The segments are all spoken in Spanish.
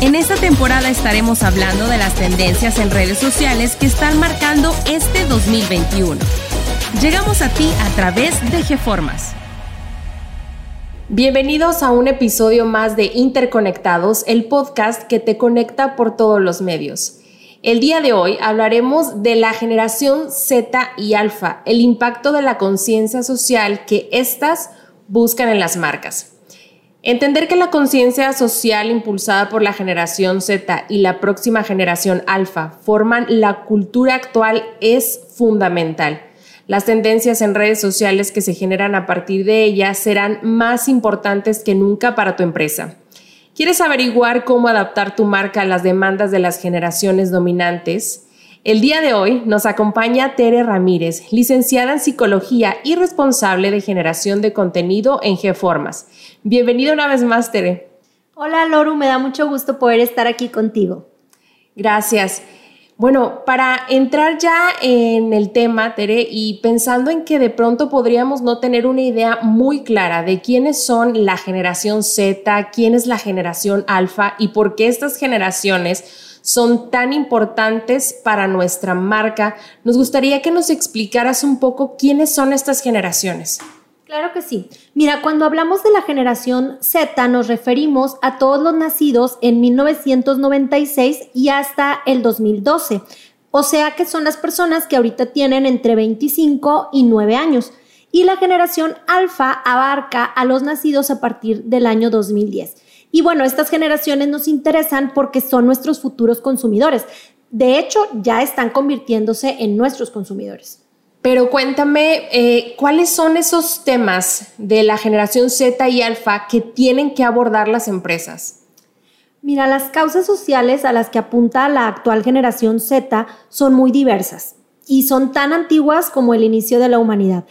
En esta temporada estaremos hablando de las tendencias en redes sociales que están marcando este 2021. Llegamos a ti a través de GeFormas. Bienvenidos a un episodio más de Interconectados, el podcast que te conecta por todos los medios. El día de hoy hablaremos de la generación Z y Alfa, el impacto de la conciencia social que éstas buscan en las marcas. Entender que la conciencia social impulsada por la generación Z y la próxima generación alfa forman la cultura actual es fundamental. Las tendencias en redes sociales que se generan a partir de ellas serán más importantes que nunca para tu empresa. ¿Quieres averiguar cómo adaptar tu marca a las demandas de las generaciones dominantes? El día de hoy nos acompaña Tere Ramírez, licenciada en psicología y responsable de generación de contenido en GeFormas. Bienvenido una vez más, Tere. Hola, Loru, me da mucho gusto poder estar aquí contigo. Gracias. Bueno, para entrar ya en el tema, Tere, y pensando en que de pronto podríamos no tener una idea muy clara de quiénes son la generación Z, quién es la generación alfa y por qué estas generaciones son tan importantes para nuestra marca. Nos gustaría que nos explicaras un poco quiénes son estas generaciones. Claro que sí. Mira, cuando hablamos de la generación Z nos referimos a todos los nacidos en 1996 y hasta el 2012. O sea que son las personas que ahorita tienen entre 25 y 9 años. Y la generación alfa abarca a los nacidos a partir del año 2010. Y bueno, estas generaciones nos interesan porque son nuestros futuros consumidores. De hecho, ya están convirtiéndose en nuestros consumidores. Pero cuéntame, eh, ¿cuáles son esos temas de la generación Z y Alfa que tienen que abordar las empresas? Mira, las causas sociales a las que apunta la actual generación Z son muy diversas y son tan antiguas como el inicio de la humanidad.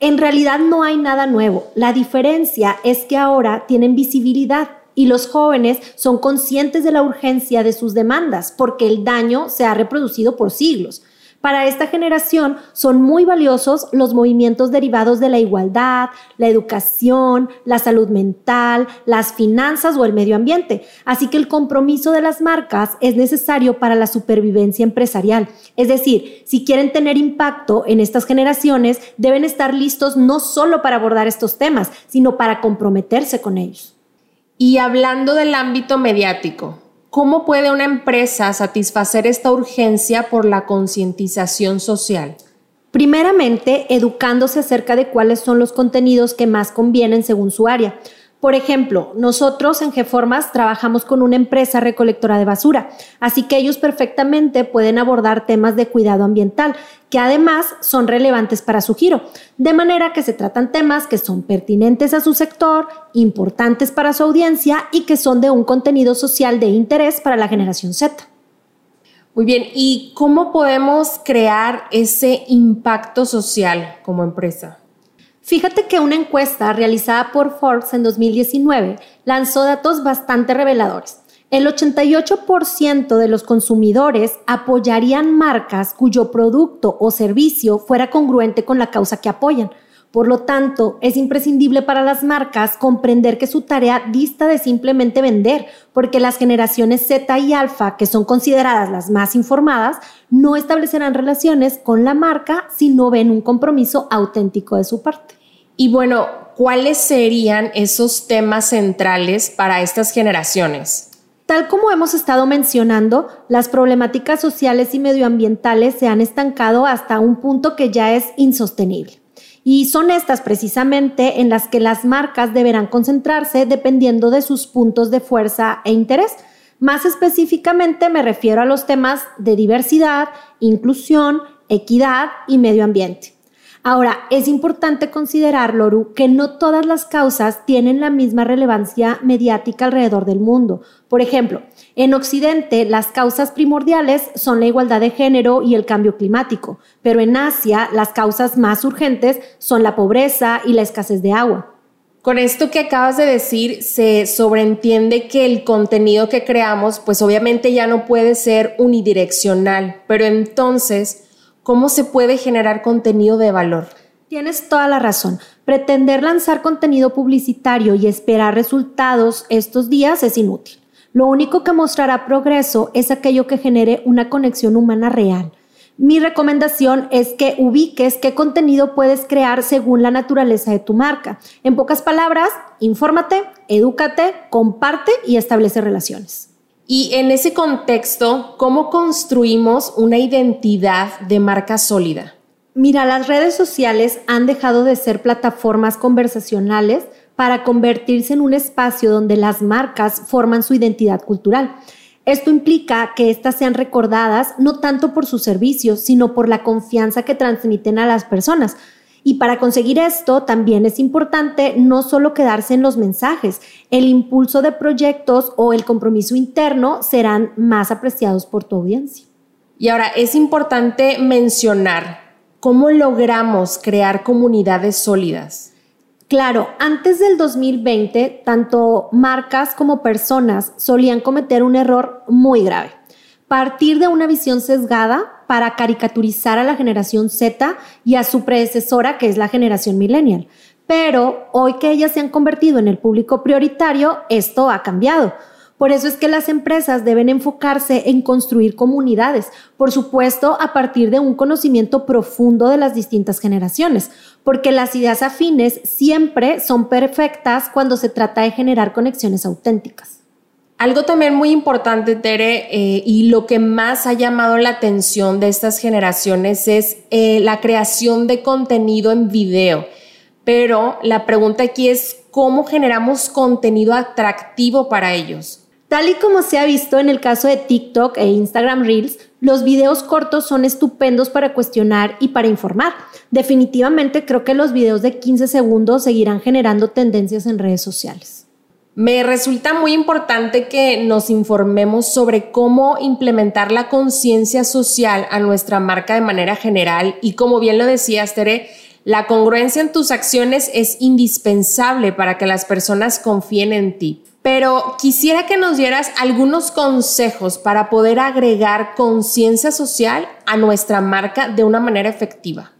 En realidad no hay nada nuevo. La diferencia es que ahora tienen visibilidad y los jóvenes son conscientes de la urgencia de sus demandas porque el daño se ha reproducido por siglos. Para esta generación son muy valiosos los movimientos derivados de la igualdad, la educación, la salud mental, las finanzas o el medio ambiente. Así que el compromiso de las marcas es necesario para la supervivencia empresarial. Es decir, si quieren tener impacto en estas generaciones, deben estar listos no solo para abordar estos temas, sino para comprometerse con ellos. Y hablando del ámbito mediático, ¿cómo puede una empresa satisfacer esta urgencia por la concientización social? Primeramente, educándose acerca de cuáles son los contenidos que más convienen según su área. Por ejemplo, nosotros en GeFormas trabajamos con una empresa recolectora de basura, así que ellos perfectamente pueden abordar temas de cuidado ambiental, que además son relevantes para su giro, de manera que se tratan temas que son pertinentes a su sector, importantes para su audiencia y que son de un contenido social de interés para la generación Z. Muy bien, ¿y cómo podemos crear ese impacto social como empresa? Fíjate que una encuesta realizada por Forbes en 2019 lanzó datos bastante reveladores. El 88% de los consumidores apoyarían marcas cuyo producto o servicio fuera congruente con la causa que apoyan. Por lo tanto, es imprescindible para las marcas comprender que su tarea dista de simplemente vender, porque las generaciones Z y Alfa, que son consideradas las más informadas, no establecerán relaciones con la marca si no ven un compromiso auténtico de su parte. Y bueno, ¿cuáles serían esos temas centrales para estas generaciones? Tal como hemos estado mencionando, las problemáticas sociales y medioambientales se han estancado hasta un punto que ya es insostenible. Y son estas precisamente en las que las marcas deberán concentrarse dependiendo de sus puntos de fuerza e interés. Más específicamente me refiero a los temas de diversidad, inclusión, equidad y medio ambiente. Ahora, es importante considerar, Loru, que no todas las causas tienen la misma relevancia mediática alrededor del mundo. Por ejemplo, en Occidente las causas primordiales son la igualdad de género y el cambio climático, pero en Asia las causas más urgentes son la pobreza y la escasez de agua. Con esto que acabas de decir, se sobreentiende que el contenido que creamos, pues obviamente ya no puede ser unidireccional, pero entonces, ¿Cómo se puede generar contenido de valor? Tienes toda la razón. Pretender lanzar contenido publicitario y esperar resultados estos días es inútil. Lo único que mostrará progreso es aquello que genere una conexión humana real. Mi recomendación es que ubiques qué contenido puedes crear según la naturaleza de tu marca. En pocas palabras, infórmate, edúcate, comparte y establece relaciones. Y en ese contexto, ¿cómo construimos una identidad de marca sólida? Mira, las redes sociales han dejado de ser plataformas conversacionales para convertirse en un espacio donde las marcas forman su identidad cultural. Esto implica que éstas sean recordadas no tanto por sus servicios, sino por la confianza que transmiten a las personas. Y para conseguir esto también es importante no solo quedarse en los mensajes, el impulso de proyectos o el compromiso interno serán más apreciados por tu audiencia. Y ahora es importante mencionar cómo logramos crear comunidades sólidas. Claro, antes del 2020, tanto marcas como personas solían cometer un error muy grave partir de una visión sesgada para caricaturizar a la generación Z y a su predecesora, que es la generación millennial. Pero hoy que ellas se han convertido en el público prioritario, esto ha cambiado. Por eso es que las empresas deben enfocarse en construir comunidades, por supuesto a partir de un conocimiento profundo de las distintas generaciones, porque las ideas afines siempre son perfectas cuando se trata de generar conexiones auténticas. Algo también muy importante, Tere, eh, y lo que más ha llamado la atención de estas generaciones es eh, la creación de contenido en video. Pero la pregunta aquí es, ¿cómo generamos contenido atractivo para ellos? Tal y como se ha visto en el caso de TikTok e Instagram Reels, los videos cortos son estupendos para cuestionar y para informar. Definitivamente creo que los videos de 15 segundos seguirán generando tendencias en redes sociales. Me resulta muy importante que nos informemos sobre cómo implementar la conciencia social a nuestra marca de manera general y como bien lo decías, Tere, la congruencia en tus acciones es indispensable para que las personas confíen en ti. Pero quisiera que nos dieras algunos consejos para poder agregar conciencia social a nuestra marca de una manera efectiva.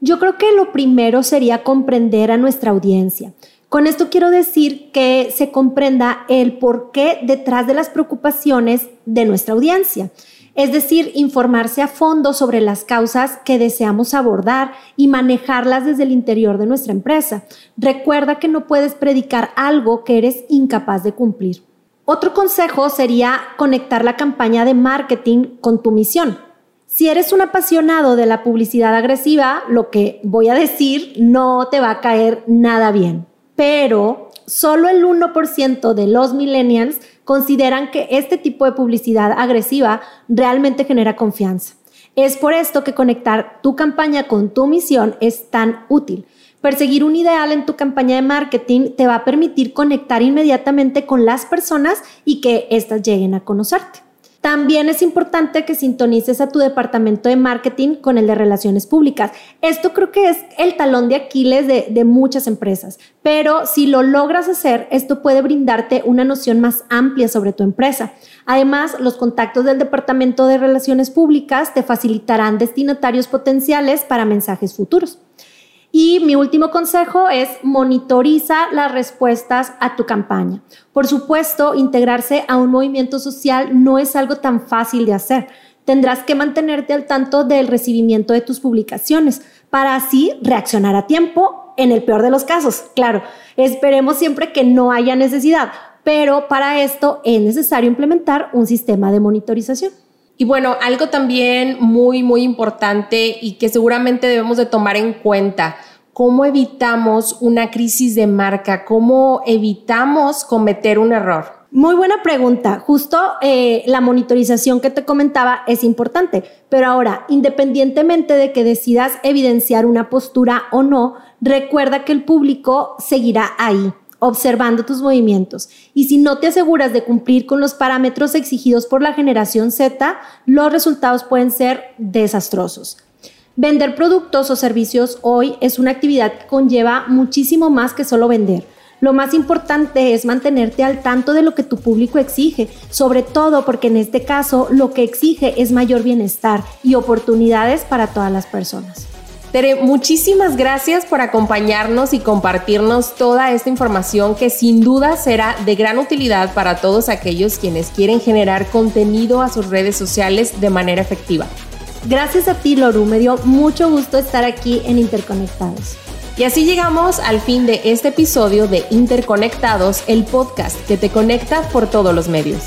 Yo creo que lo primero sería comprender a nuestra audiencia. Con esto quiero decir que se comprenda el porqué detrás de las preocupaciones de nuestra audiencia. Es decir, informarse a fondo sobre las causas que deseamos abordar y manejarlas desde el interior de nuestra empresa. Recuerda que no puedes predicar algo que eres incapaz de cumplir. Otro consejo sería conectar la campaña de marketing con tu misión. Si eres un apasionado de la publicidad agresiva, lo que voy a decir no te va a caer nada bien pero solo el 1% de los millennials consideran que este tipo de publicidad agresiva realmente genera confianza. Es por esto que conectar tu campaña con tu misión es tan útil. Perseguir un ideal en tu campaña de marketing te va a permitir conectar inmediatamente con las personas y que éstas lleguen a conocerte. También es importante que sintonices a tu departamento de marketing con el de relaciones públicas. Esto creo que es el talón de Aquiles de, muchas empresas, pero si lo logras hacer, esto puede brindarte una noción más amplia sobre tu empresa. Además, los contactos del departamento de relaciones públicas te facilitarán destinatarios potenciales para mensajes futuros. Y mi último consejo es monitoriza las respuestas a tu campaña. Por supuesto, integrarse a un movimiento social no es algo tan fácil de hacer. Tendrás que mantenerte al tanto del recibimiento de tus publicaciones para así reaccionar a tiempo en el peor de los casos. Claro, esperemos siempre que no haya necesidad, pero para esto es necesario implementar un sistema de monitorización. Y bueno, algo también muy, muy importante y que seguramente debemos de tomar en cuenta, cómo evitamos una crisis de marca, cómo evitamos cometer un error. Muy buena pregunta. Justo eh, la monitorización que te comentaba es importante, pero ahora, independientemente de que decidas evidenciar una postura o no, recuerda que el público seguirá ahí observando tus movimientos. Y si no te aseguras de cumplir con los parámetros exigidos por la generación Z, los resultados pueden ser desastrosos. Vender productos o servicios hoy es una actividad que conlleva muchísimo más que solo vender. Lo más importante es mantenerte al tanto de lo que tu público exige, sobre todo porque en este caso lo que exige es mayor bienestar y oportunidades para todas las personas. Tere, muchísimas gracias por acompañarnos y compartirnos toda esta información que sin duda será de gran utilidad para todos aquellos quienes quieren generar contenido a sus redes sociales de manera efectiva. Gracias a ti, Loru. Me dio mucho gusto estar aquí en Interconectados. Y así llegamos al fin de este episodio de Interconectados, el podcast que te conecta por todos los medios.